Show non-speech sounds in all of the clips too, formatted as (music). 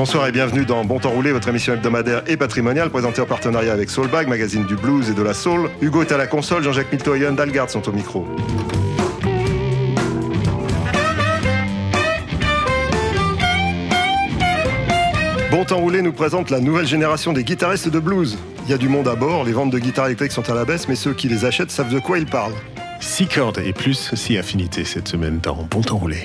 Bonsoir et bienvenue dans Bon Temps Roulé, votre émission hebdomadaire et patrimoniale présentée en partenariat avec Soulbag, magazine du blues et de la soul. Hugo est à la console, Jean-Jacques Milto et Yann Dalgard sont au micro. Bon Temps Roulé nous présente la nouvelle génération des guitaristes de blues. Il y a du monde à bord, les ventes de guitares électriques sont à la baisse, mais ceux qui les achètent savent de quoi ils parlent. 6 cordes et plus, 6 affinités cette semaine dans Bon Temps Roulé.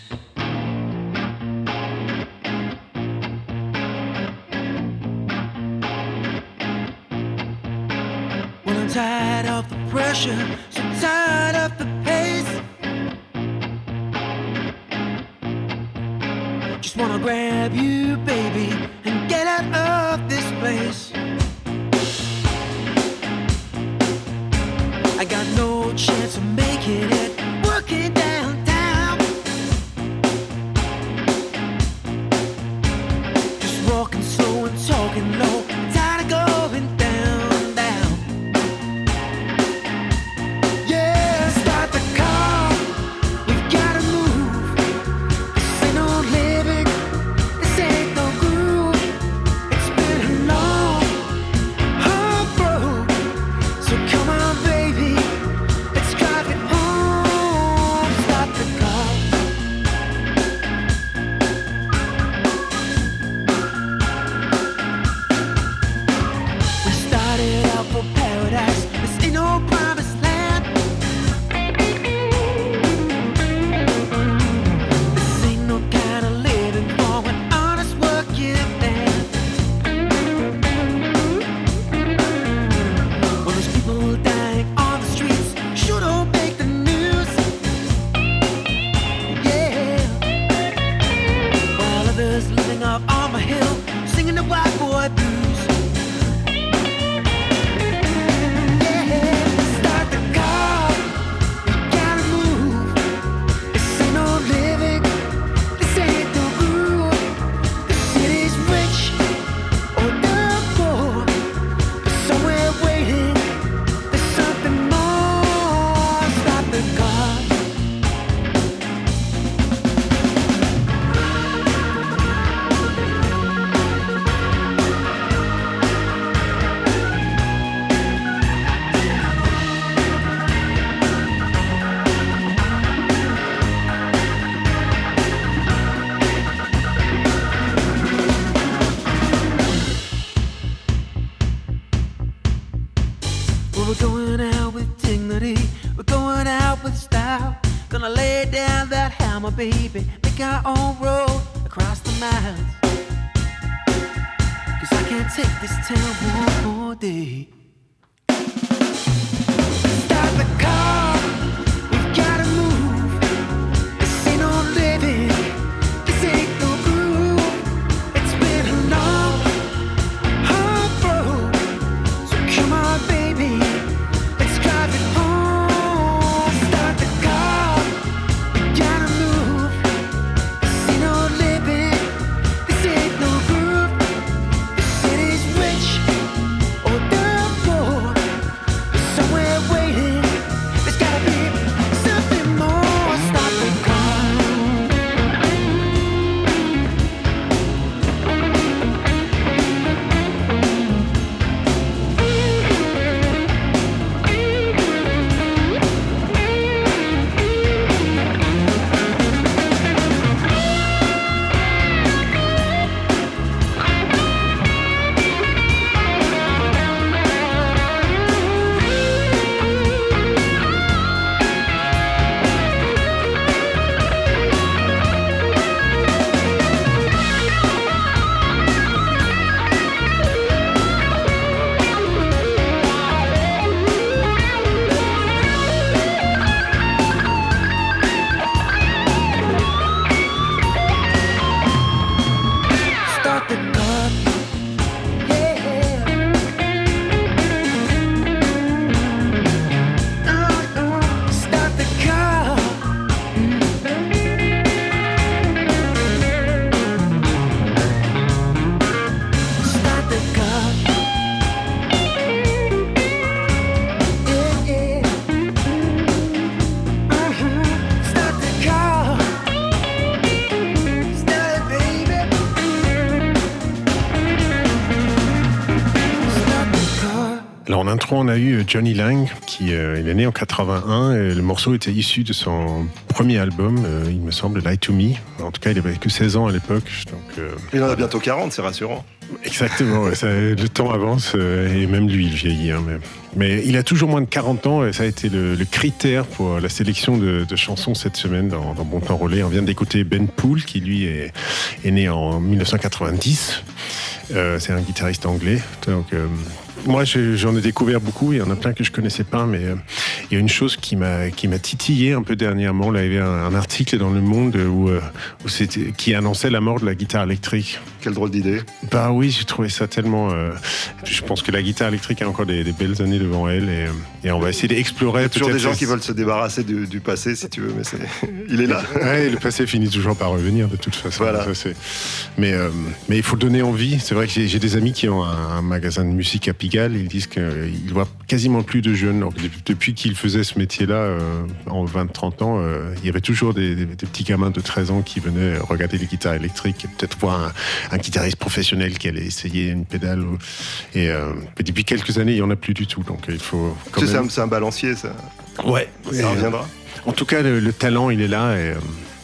On a eu Johnny Lang, qui euh, il est né en 81. Et le morceau était issu de son premier album, euh, il me semble, Lie to Me. En tout cas, il avait que 16 ans à l'époque. Donc, euh, Il en a bientôt 40, c'est rassurant. exactement, ouais, ça- le temps avance euh, et même lui, il vieillit. hein, mais, mais il a toujours moins de 40 ans et ça a été le, le critère pour la sélection de, de chansons cette semaine dans, dans Bon Temps Relais. On vient d'écouter Ben Poole, qui lui est, est né en 1990. Euh, c'est un guitariste anglais. Donc, euh, moi, je- j'en ai découvert beaucoup. Il y en a plein que je connaissais pas, mais euh, il y a une chose qui m'a qui m'a titillé un peu dernièrement. Là, il y avait un, un article dans Le Monde où, euh, où c'était qui annonçait la mort de la guitare électrique. Quelle drôle d'idée. Bah oui, j'ai trouvé ça tellement. euh, je pense que la guitare électrique a encore des, des belles années devant elle et, et on va essayer d'explorer. Il y a toujours des gens qui veulent se débarrasser du, du passé, si tu veux, mais c'est... il est là. (laughs) Ouais, le passé finit toujours par revenir de toute façon. Voilà. Ça, c'est- mais, euh, mais il faut donner envie. C'est vrai que j'ai des amis qui ont un, un magasin de musique à Pigalle. Ils disent qu'ils voient quasiment plus de jeunes. Depuis qu'ils faisaient ce métier-là, euh, en 20-30 ans, euh, il y avait toujours des, des- des petits gamins de 13 ans qui venaient regarder les guitares électriques et peut-être voir un, un guitariste professionnel qui allait essayer une pédale. ou- Et, euh, et depuis quelques années, il n'y en a plus du tout. Donc il faut c'est même... un, un balancier, ça. Ouais, Ça reviendra. en tout cas, le, le talent, il est là. Et,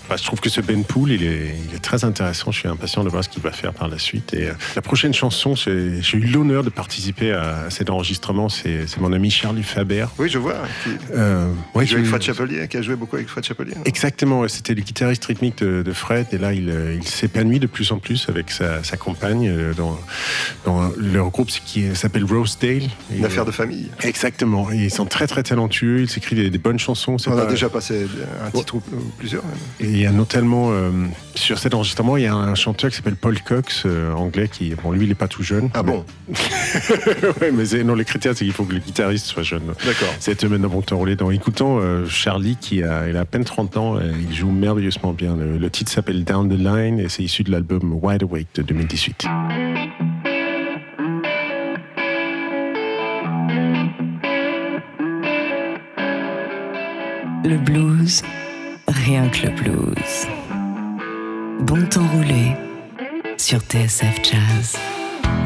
bah, je trouve que ce Ben Poole, il est, il est très intéressant. Je suis impatient de voir ce qu'il va faire par la suite. Et euh, la prochaine chanson, j'ai eu l'honneur de participer à, à cet enregistrement. C'est mon ami Charlie Faber. Oui, je vois. Qui, Euh, ouais, qui joue avec je- Fred Chapelier, qui a joué beaucoup avec Fred Chapelier. Exactement, ouais, c'était le guitariste rythmique de, de Fred et là il, euh, il s'épanouit de plus en plus avec sa, sa compagne euh, dans, dans leur groupe qui s'appelle Rosedale. Une Et, affaire de famille. Exactement, et ils sont très très talentueux, ils s'écrivent des, des bonnes chansons. On a déjà passé un titre ou ou plusieurs. même. Et il y a notamment, euh, sur cet enregistrement, il y a un chanteur qui s'appelle Paul Cox, euh, anglais, qui, bon, lui, il n'est pas tout jeune. Ah bon? (laughs) Ouais, mais non, le critère, c'est qu'il faut que le guitariste soit jeune. D'accord. Cette semaine Temps Roulé, dans écoutant euh, Charlie, qui a, il a à peine 30 ans, euh, il joue merveilleusement bien. Le, le titre s'appelle Down the Line et c'est issu de l'album Wide Awake de 2018. Le blues, Rien que le blues. Bon temps roulé sur TSF Jazz.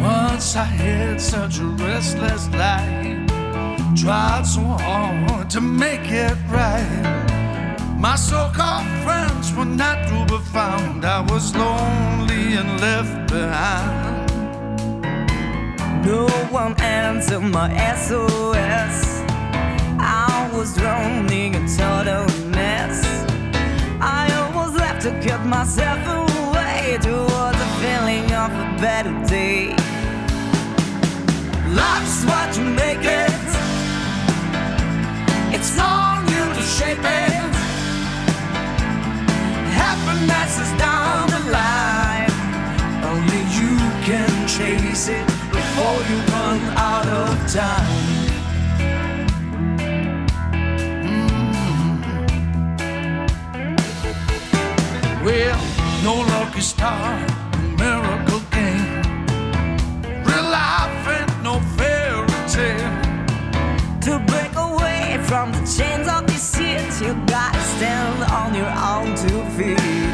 Once I had such a restless life, tried so hard to make it right. My so-called friends were not to be found. I was lonely and left behind. No one answered my SOS. I was drowning in total mess myself away towards the feeling of a better day. Life's what you make it. It's on you to shape it. Happiness is down away from the chains of deceit, you gotta stand on your own two feet.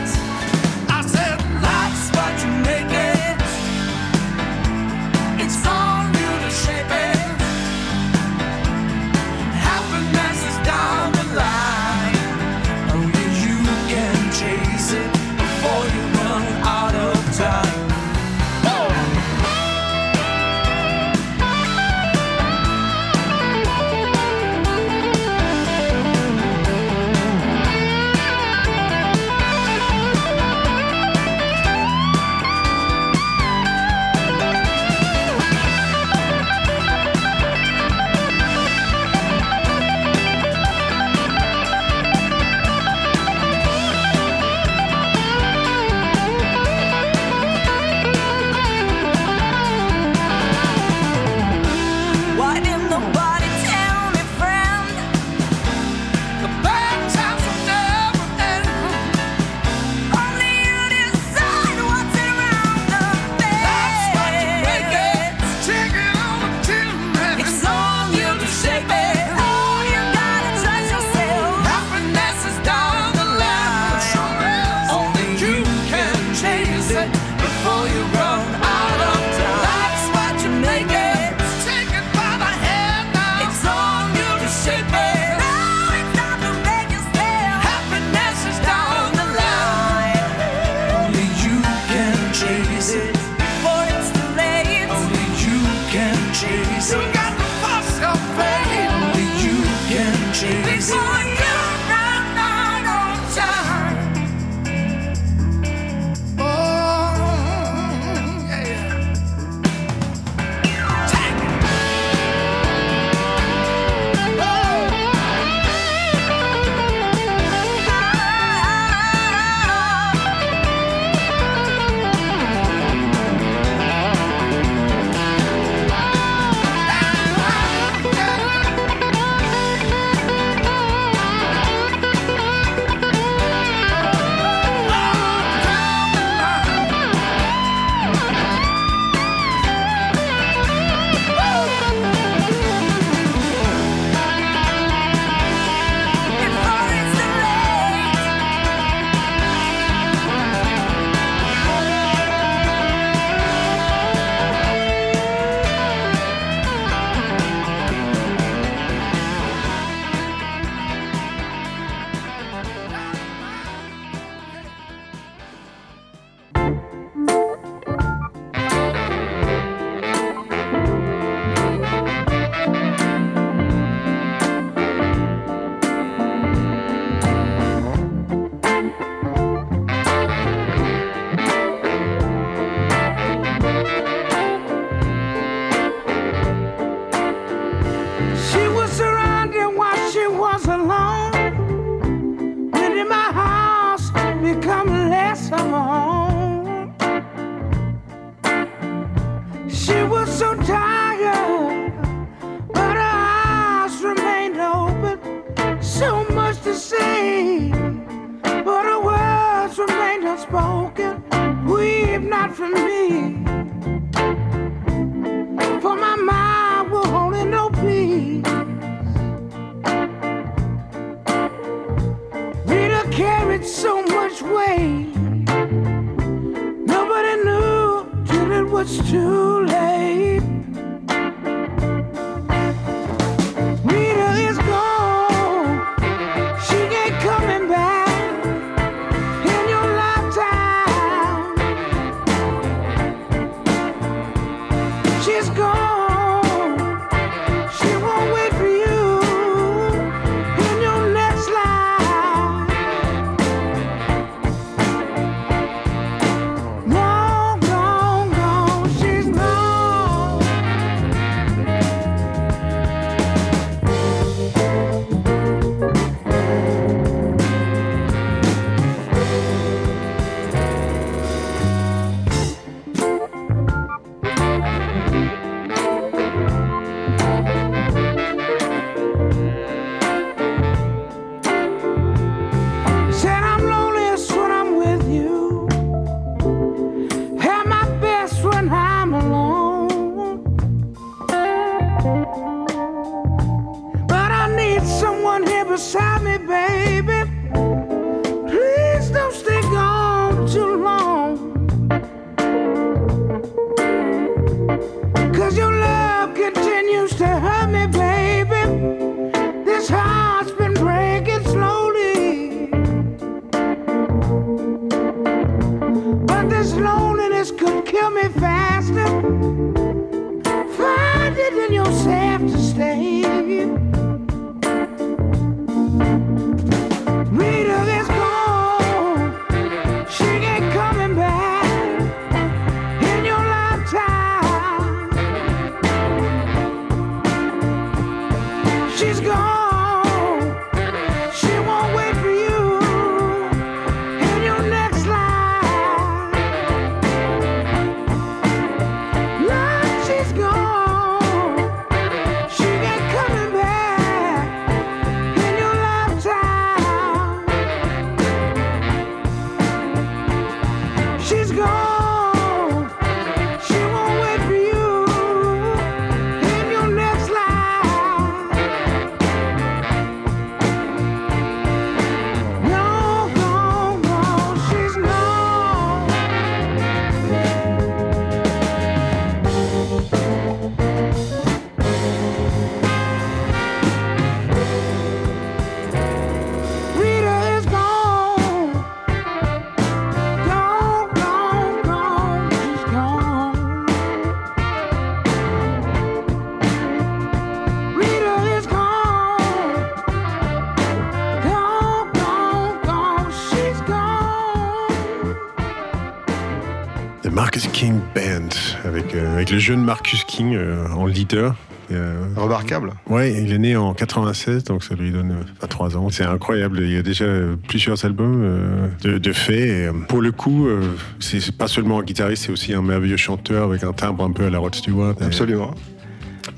Le jeune Marcus King euh, en leader. Euh, Remarquable. Ouais, il est né en 96, donc ça lui donne euh, 23 ans. C'est incroyable. Il y a déjà euh, plusieurs albums euh, de, de. Et, euh, pour le coup, euh, c'est pas seulement un guitariste, c'est aussi un merveilleux chanteur avec un timbre un peu à la Rod Stewart. Absolument. Et,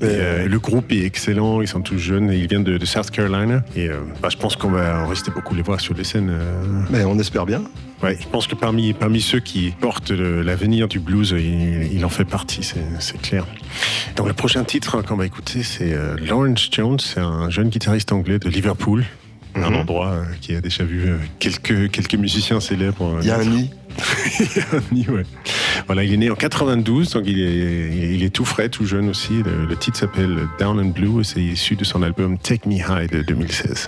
euh, le groupe est excellent, ils sont tous jeunes, et ils viennent de, de South Carolina. Et euh, bah, je pense qu'on va en rester beaucoup les voir sur les scènes. euh. Mais on espère bien. Ouais, je pense que parmi, parmi ceux qui portent l'avenir du blues, il, il en fait partie, c'est c'est clair. Donc le prochain titre qu'on va écouter, c'est euh, Lawrence Jones, c'est un jeune guitariste anglais de Liverpool. Un endroit euh, qui a déjà vu quelques, quelques musiciens célèbres. Il y a un nid. (laughs) ouais. Voilà, il est né en 92, donc il est, il est tout frais, tout jeune aussi. Le, le titre s'appelle Down and Blue et c'est issu de son album Take Me High de 2016.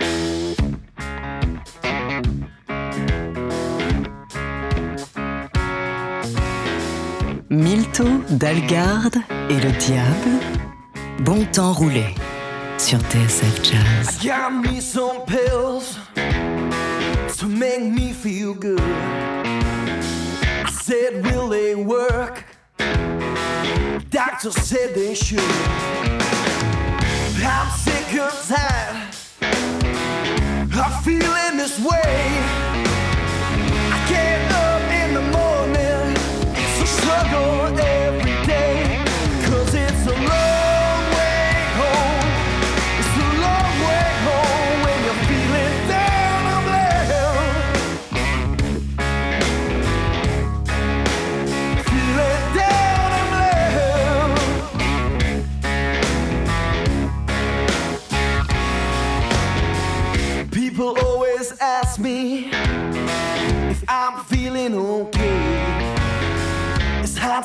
Milto, Dalgarde et le diable. Bon temps roulé sur TSF Jazz. Got me some pills to make me feel good. Said, Will they work? Doctor said they should. I'm sick of tired of feeling this way.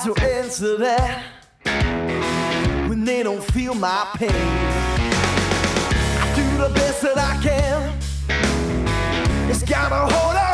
To answer that when they don't feel my pain. I do the best that I can. It's got a hold on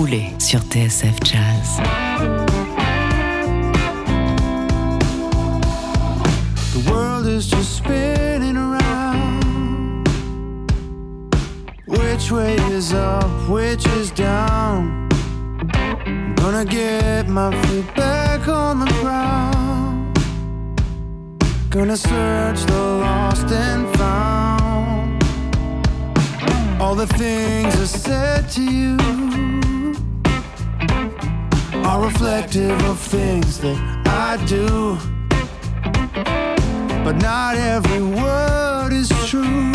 Roulé sur TSF Jazz. The world is just spinning around. Which way is up? Which is down? I'm gonna get my feet back on the ground. Gonna search the lost and found. All the things I said to you reflective of things that I do. But not every word is true.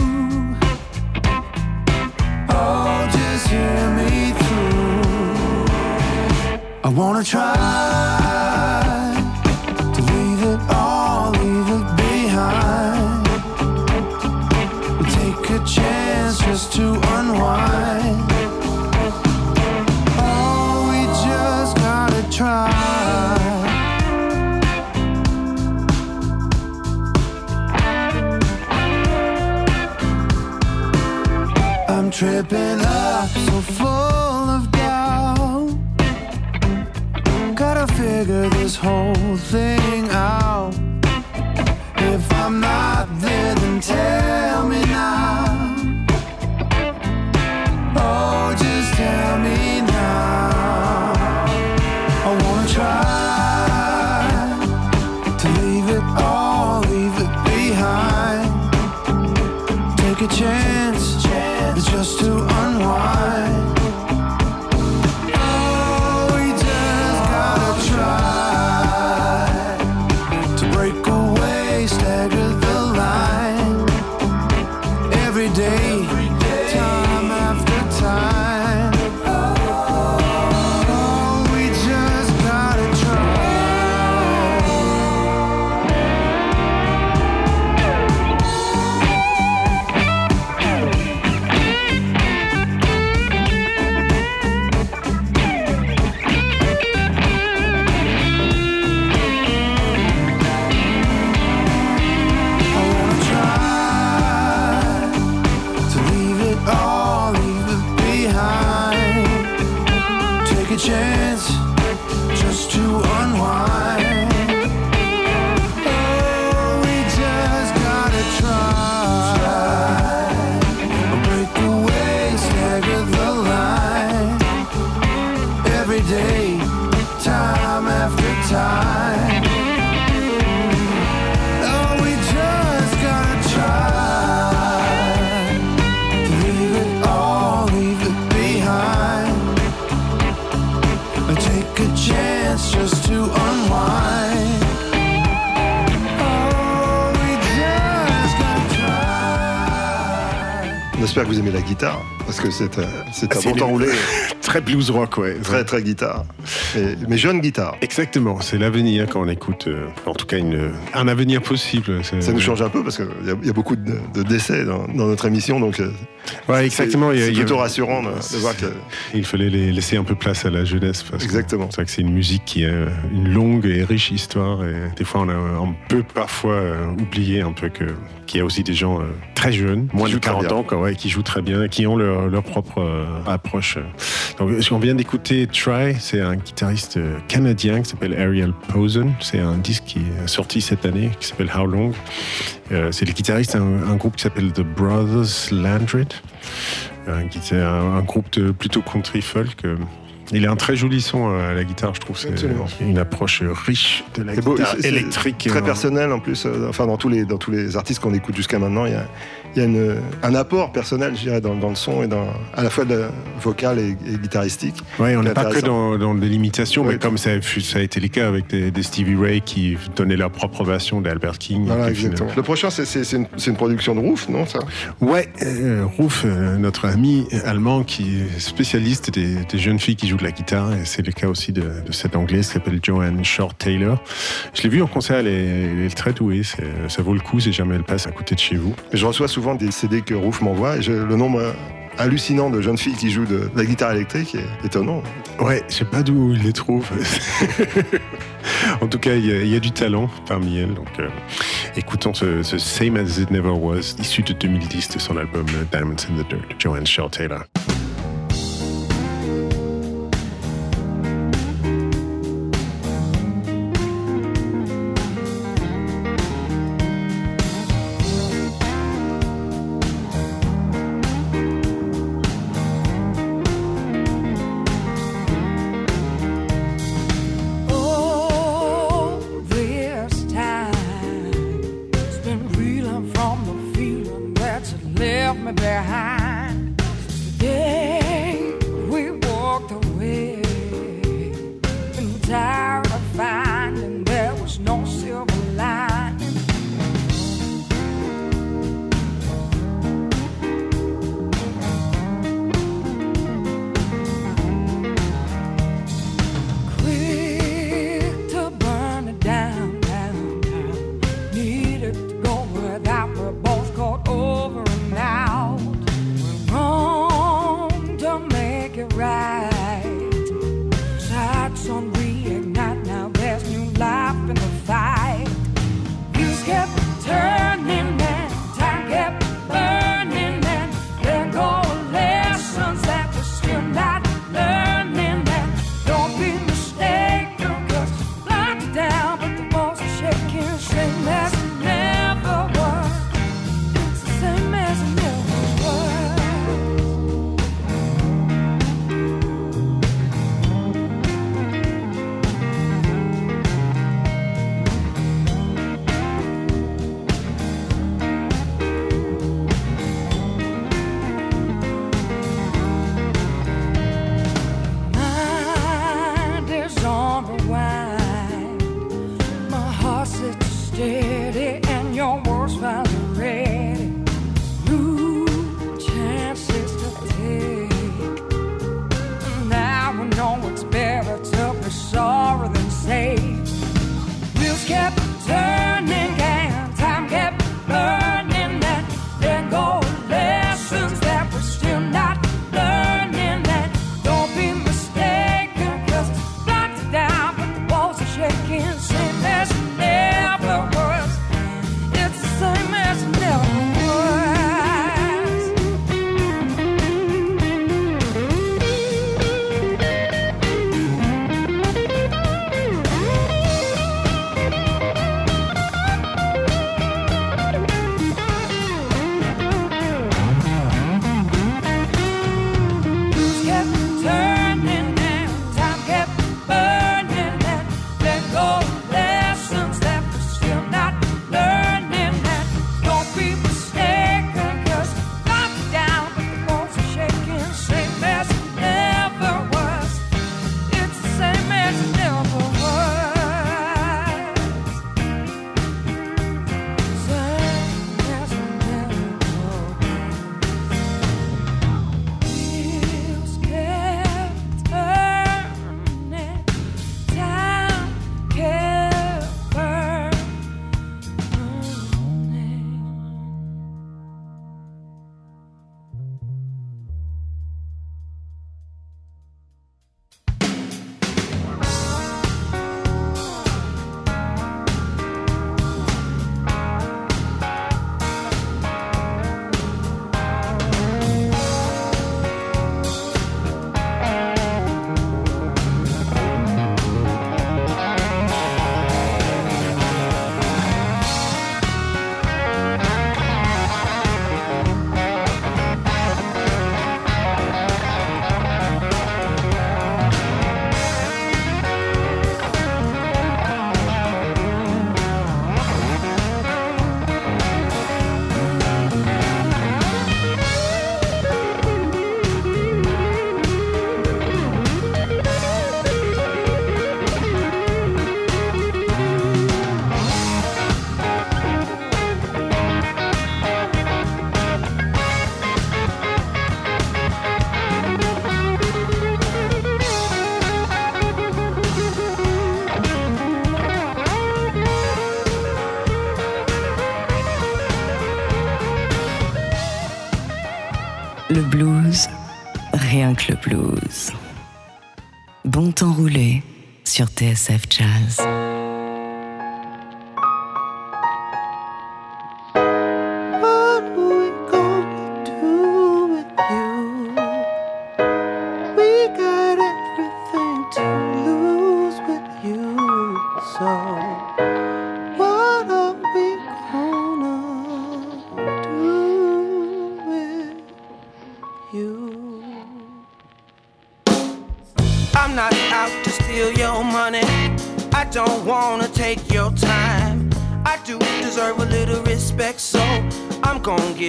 Oh, just hear me through. I wanna try to leave it all, leave it behind. Take a chance just to unwind. I'm tripping up, so full of doubt. Gotta figure this whole thing out. Unwind. Try. On espère que vous aimez la guitare, parce que c'est euh, c'est un C'est bon temps roulé, (laughs) Très blues rock, ouais. très très guitare. Et- mais jeune guitare. Exactement, c'est l'avenir quand on écoute, euh, en tout cas une, un avenir possible. Ça nous change un peu parce qu'il y, y a beaucoup de, de décès dans, dans notre émission, donc euh, Ouais, exactement. c'est plutôt rassurant de, de voir que Il fallait les- laisser un peu place à la jeunesse. Parce Exactement. C'est vrai que c'est une musique qui a une longue et riche histoire. Et des fois, on, a, on peut parfois euh, oublier un peu que qu'il y a aussi des gens euh, très jeunes, moins de jouent très 40 bien. ans, quoi, ouais, qui jouent très bien, et qui ont leur, leur propre euh, approche. Donc, on vient d'écouter Try, c'est un guitariste euh, canadien qui s'appelle Ariel Posen. C'est un disque qui est sorti cette année, qui s'appelle How Long. Euh, c'est le guitariste d'un un groupe qui s'appelle The Brothers Landred, un, qui- un, un groupe de plutôt country folk. euh, Il a un très joli son euh, à la guitare, je trouve. C'est Absolument. une approche riche de la beau, guitare c'est- c'est électrique. Très euh, personnel en plus. euh, enfin, dans tous les, dans tous les artistes qu'on écoute jusqu'à maintenant, il y a, il y a une- un apport personnel, je dirais, dans, dans le son et dans, à la fois de vocal et, et guitaristique. Ouais, on n'est pas que dans, dans de l'imitation, Ouais, mais comme ça a, fut- ça a été le cas avec des, des Stevie Ray qui donnaient leur propre version d'Albert King. Voilà, exactement. Le prochain, c'est- une, production de Roof, non ça? Ouais, euh, Ruf, euh, notre ami allemand qui est spécialiste des, des jeunes filles qui jouent de la guitare, et c'est le cas aussi de, de cette anglaise qui s'appelle Joanne Short Taylor. Je l'ai vue en concert, elle est, elle est très douée, ça vaut le coup si jamais elle passe à côté de chez vous. Je reçois souvent des CD que Roof m'envoie le nombre hallucinant de jeunes filles qui jouent de, la guitare électrique est étonnant. Ouais, je sais pas d'où il les trouve. (laughs) en tout cas, il y, a- du talent parmi elles. Donc, euh, écoutons ce, Same as It Never Was, issu de 2010 de son album Diamonds in the Dirt, Joanne Short Taylor.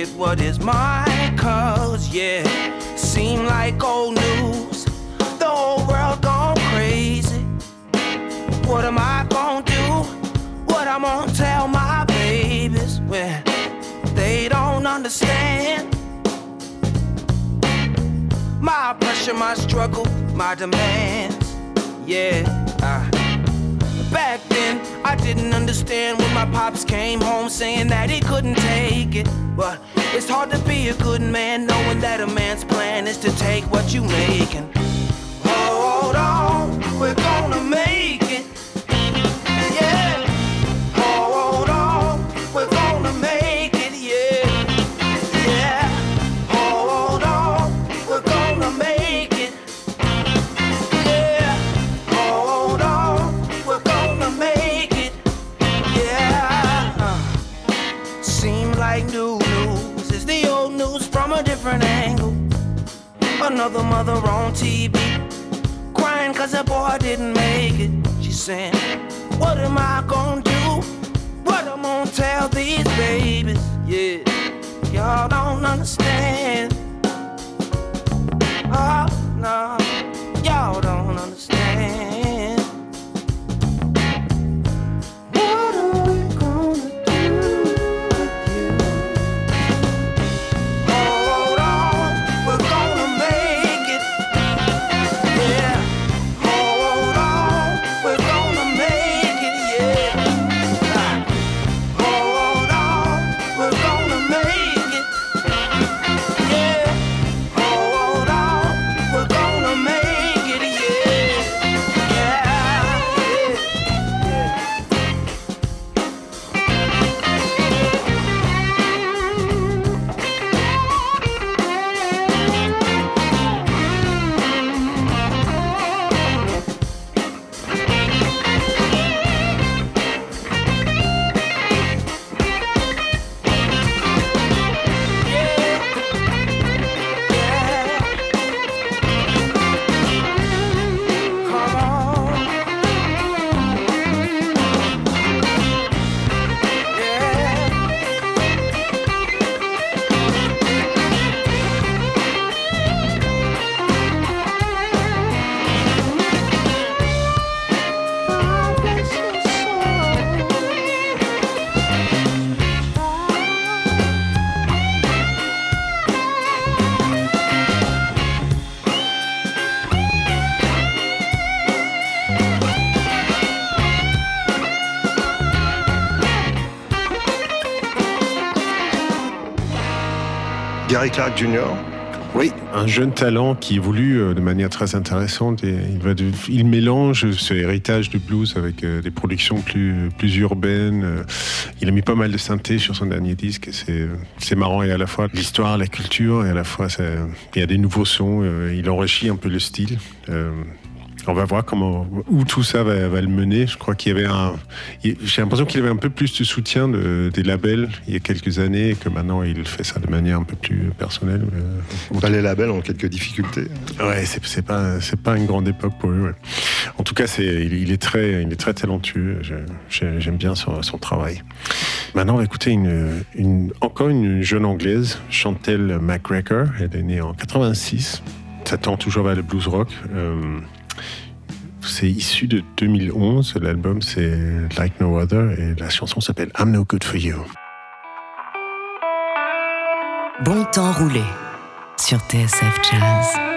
Gonna what is mine. Cause, yeah, seem like old news. The whole world gone crazy. What am I gonna do? What I'm gonna tell my babies when they don't understand? My pressure, my struggle, my demands. Yeah, I, back then I didn't understand when my pops came home saying that he couldn't take it. But it's hard to be a good man knowing that a man's plan is to take what you make and Clark. Oui, un jeune talent qui évolue euh, de manière très intéressante il, mélange ce héritage du blues avec euh, des productions plus, urbaines. euh. Il a mis pas mal de synthé sur son dernier disque c'est, marrant et à la fois l'histoire, la culture et à la fois il y a des nouveaux sons. Il enrichit un peu le style. On va voir comment, où tout ça va, va le mener. Je crois qu'il y avait un, j'ai l'impression qu'il avait un peu plus de soutien de- des labels il y a quelques années et que maintenant il fait ça de manière un peu plus personnelle. Euh, Bah, les labels ont quelques difficultés. Ouais, c'est pas pas une grande époque pour eux. ouais. En tout cas, c'est il, il est très il est très talentueux. J'aime bien son, son travail. Maintenant, on va écouter une, une encore une jeune anglaise, Chantel McGregor. Elle est née en 86. Ça tend toujours vers le blues rock. Euh, c'est issu de 2011. L'album c'est Like No Other et la chanson s'appelle I'm No Good for You. Bon temps roulé sur TSF Jazz.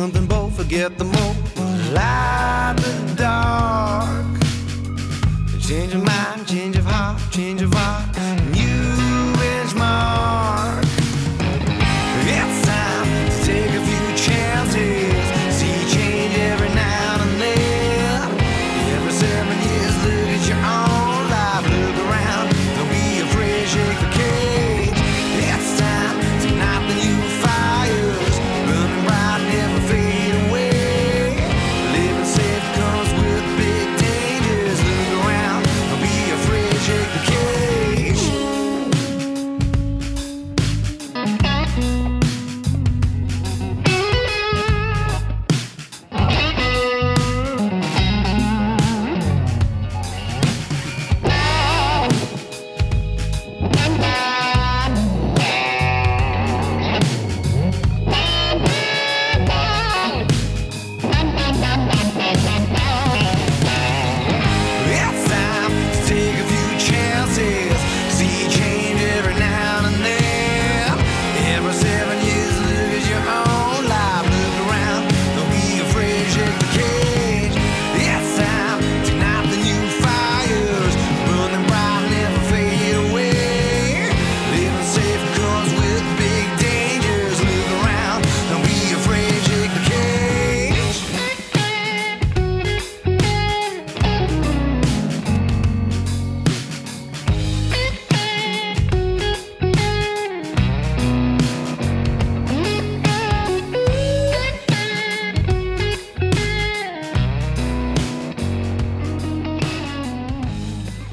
something bold, forget the mold, light the dark, changing my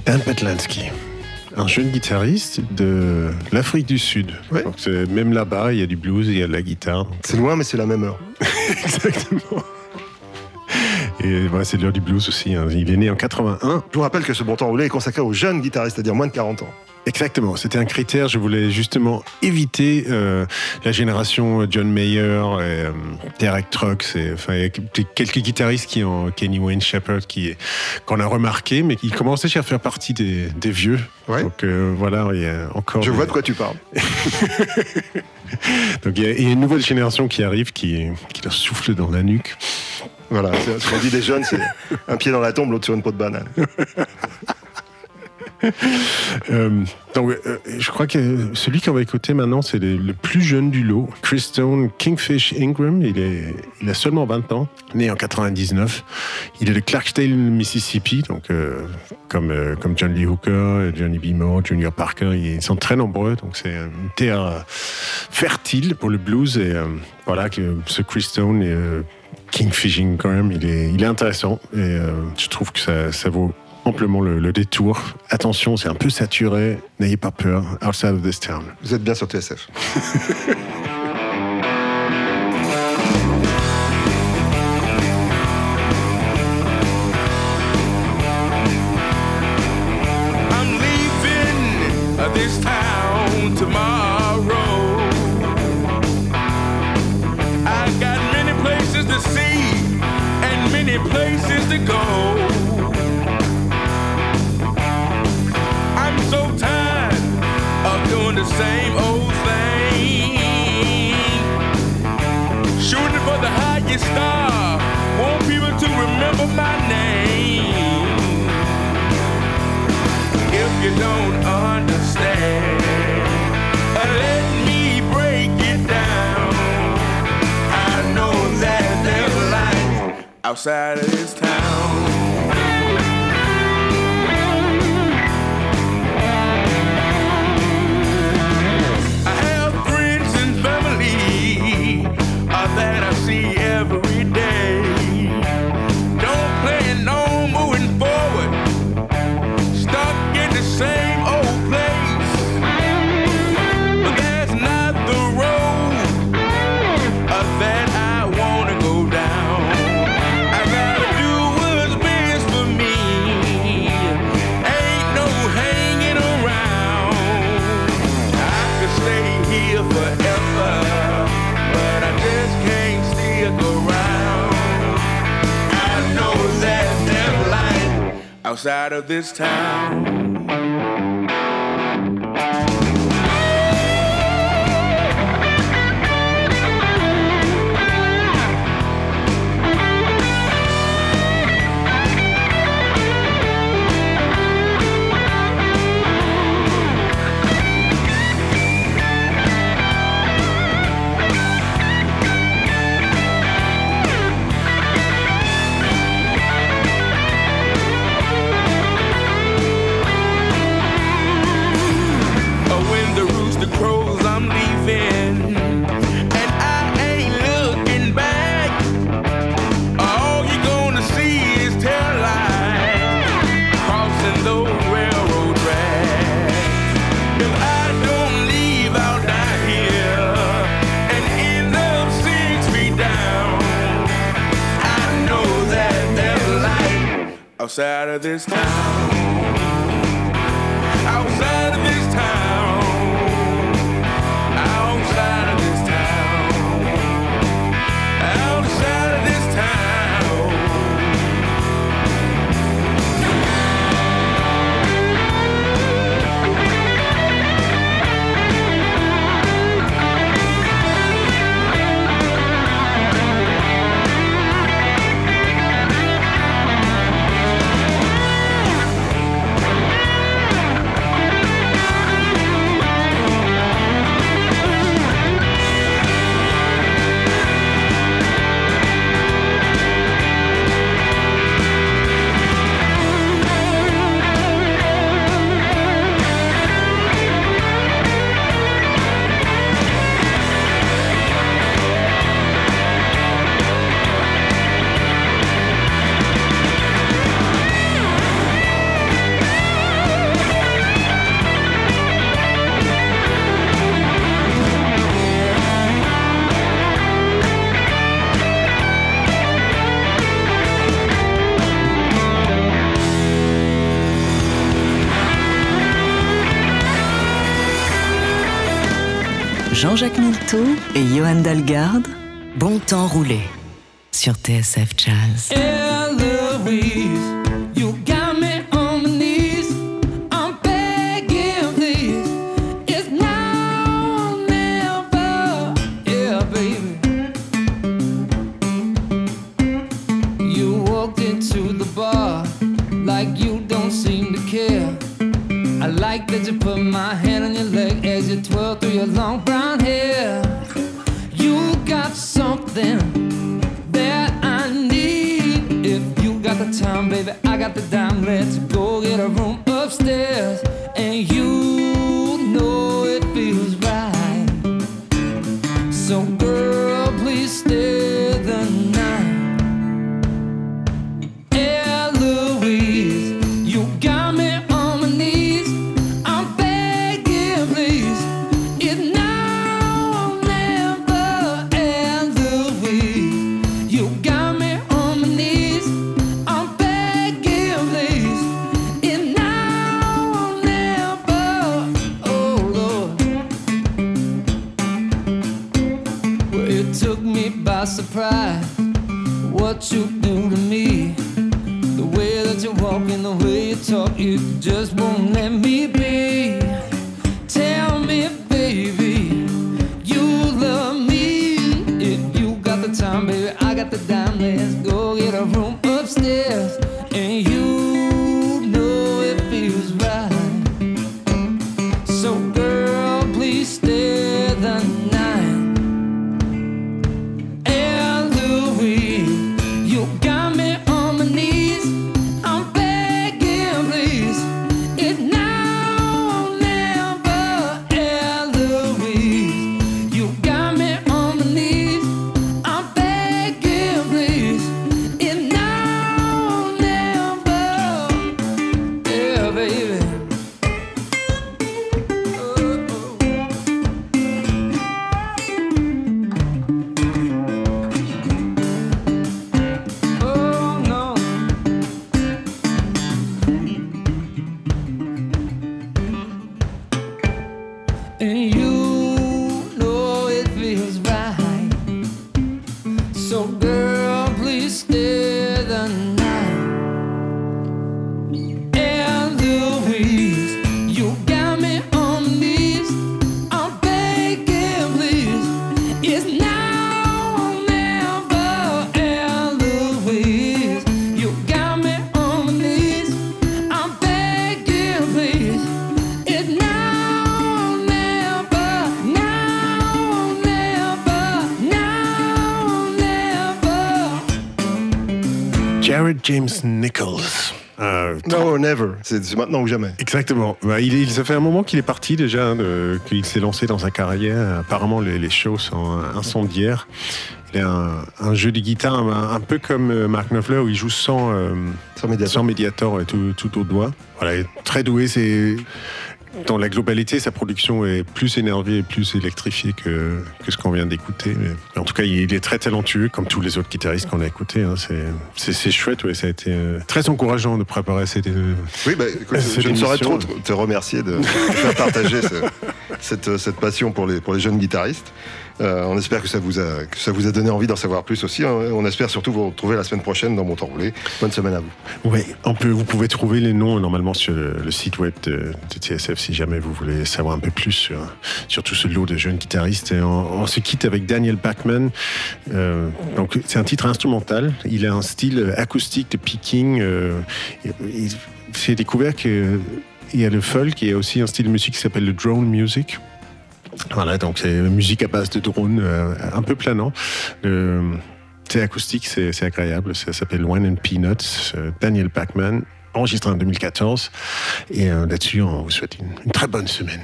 Dan Petlansky, un jeune guitariste de l'Afrique du Sud. Ouais. Donc, c'est- même là-bas, il y a du blues, il y a de la guitare. C'est loin, mais c'est la même heure. (laughs) Exactement. Et voilà, c'est l'heure du blues aussi. hein. Il est né en 81. Je vous rappelle que ce bon temps roulé est consacré aux jeunes guitaristes, c'est-à-dire moins de 40 ans. Exactement, c'était un critère. Je voulais justement éviter euh, la génération John Mayer, et, euh, Derek Trucks, et, enfin, il y a quelques guitaristes qui ont Kenny Wayne Shepherd qui qu'on a remarqué, mais qui commençaient à faire partie des, des vieux. Ouais. Donc euh, voilà, il y a encore. Je des- vois de quoi tu parles. (laughs) Donc il y, a, il y a une nouvelle génération qui arrive, qui, qui leur souffle dans la nuque. Voilà, ce qu'on dit des jeunes, c'est un pied dans la tombe, l'autre sur une peau de banane. (laughs) Euh, donc, euh, je crois que celui qu'on va écouter maintenant, c'est le, plus jeune du lot, Chris Stone Kingfish Ingram. Il, est, il a seulement 20 ans, né en 99. Il est de Clarksdale, Mississippi, donc euh, comme, comme John Lee Hooker, Johnny B. Moore, Junior Parker. Ils sont très nombreux, donc c'est une terre fertile pour le blues. Et voilà, que ce Chris Stone Kingfish Ingram, il est, il est intéressant. Et je trouve que ça, ça vaut amplement le, le détour. Attention, c'est un peu saturé. N'ayez pas peur. Outside of this town. Vous êtes bien sur TSF. (laughs) doing the same old thing. Shooting for the highest star. Want people to remember my name. If you don't understand, let me break it down. I know that there's a outside of this town. Outside of this town. outside of this town. Johan Dalgarde, Bon temps roulé sur TSF Jazz. Nichols. Euh, no, never. C'est maintenant ou jamais. Exactement. Bah, il, ça fait un moment qu'il est parti déjà, qu'il s'est lancé dans sa carrière. Apparemment, les, les shows sont incendiaires. Il a un, jeu de guitare un, peu comme euh, Mark Knopfler où il joue sans, euh, sans médiator, et tout, au doigt. Voilà, très doué. C'est dans la globalité, sa production est plus énervée et plus électrifiée que, que ce qu'on vient d'écouter. En tout cas, il est très talentueux, comme tous les autres guitaristes qu'on a écoutés. hein. C'est- chouette, ouais. Ça a été euh, très encourageant de préparer cette. euh, Oui, bah, écoute, cette je ne saurais trop te te remercier de de faire partager ce- cette, cette passion pour les, pour les jeunes guitaristes. Euh, on espère que ça, vous a, donné envie d'en savoir plus aussi. hein. On espère surtout vous retrouver la semaine prochaine dans Mon Roulé. Bonne semaine à vous. Oui, on peut, vous pouvez trouver les noms normalement sur le, site web de, TSF si jamais vous voulez savoir un peu plus sur, tout ce lot de jeunes guitaristes. On, se quitte avec Daniel Bachman. Euh, donc c'est un titre instrumental. Il a un style acoustique de picking. Euh, J'ai découvert qu'il y a le folk il y a aussi un style de musique qui s'appelle le drone music. Voilà, donc c'est musique à base de drone, euh, un peu planant. Le- c'est acoustique, c'est agréable. Ça s'appelle Wine and Peanuts. euh, Daniel Bachman, enregistré en 2014. Et euh, là-dessus, on vous souhaite une très bonne semaine.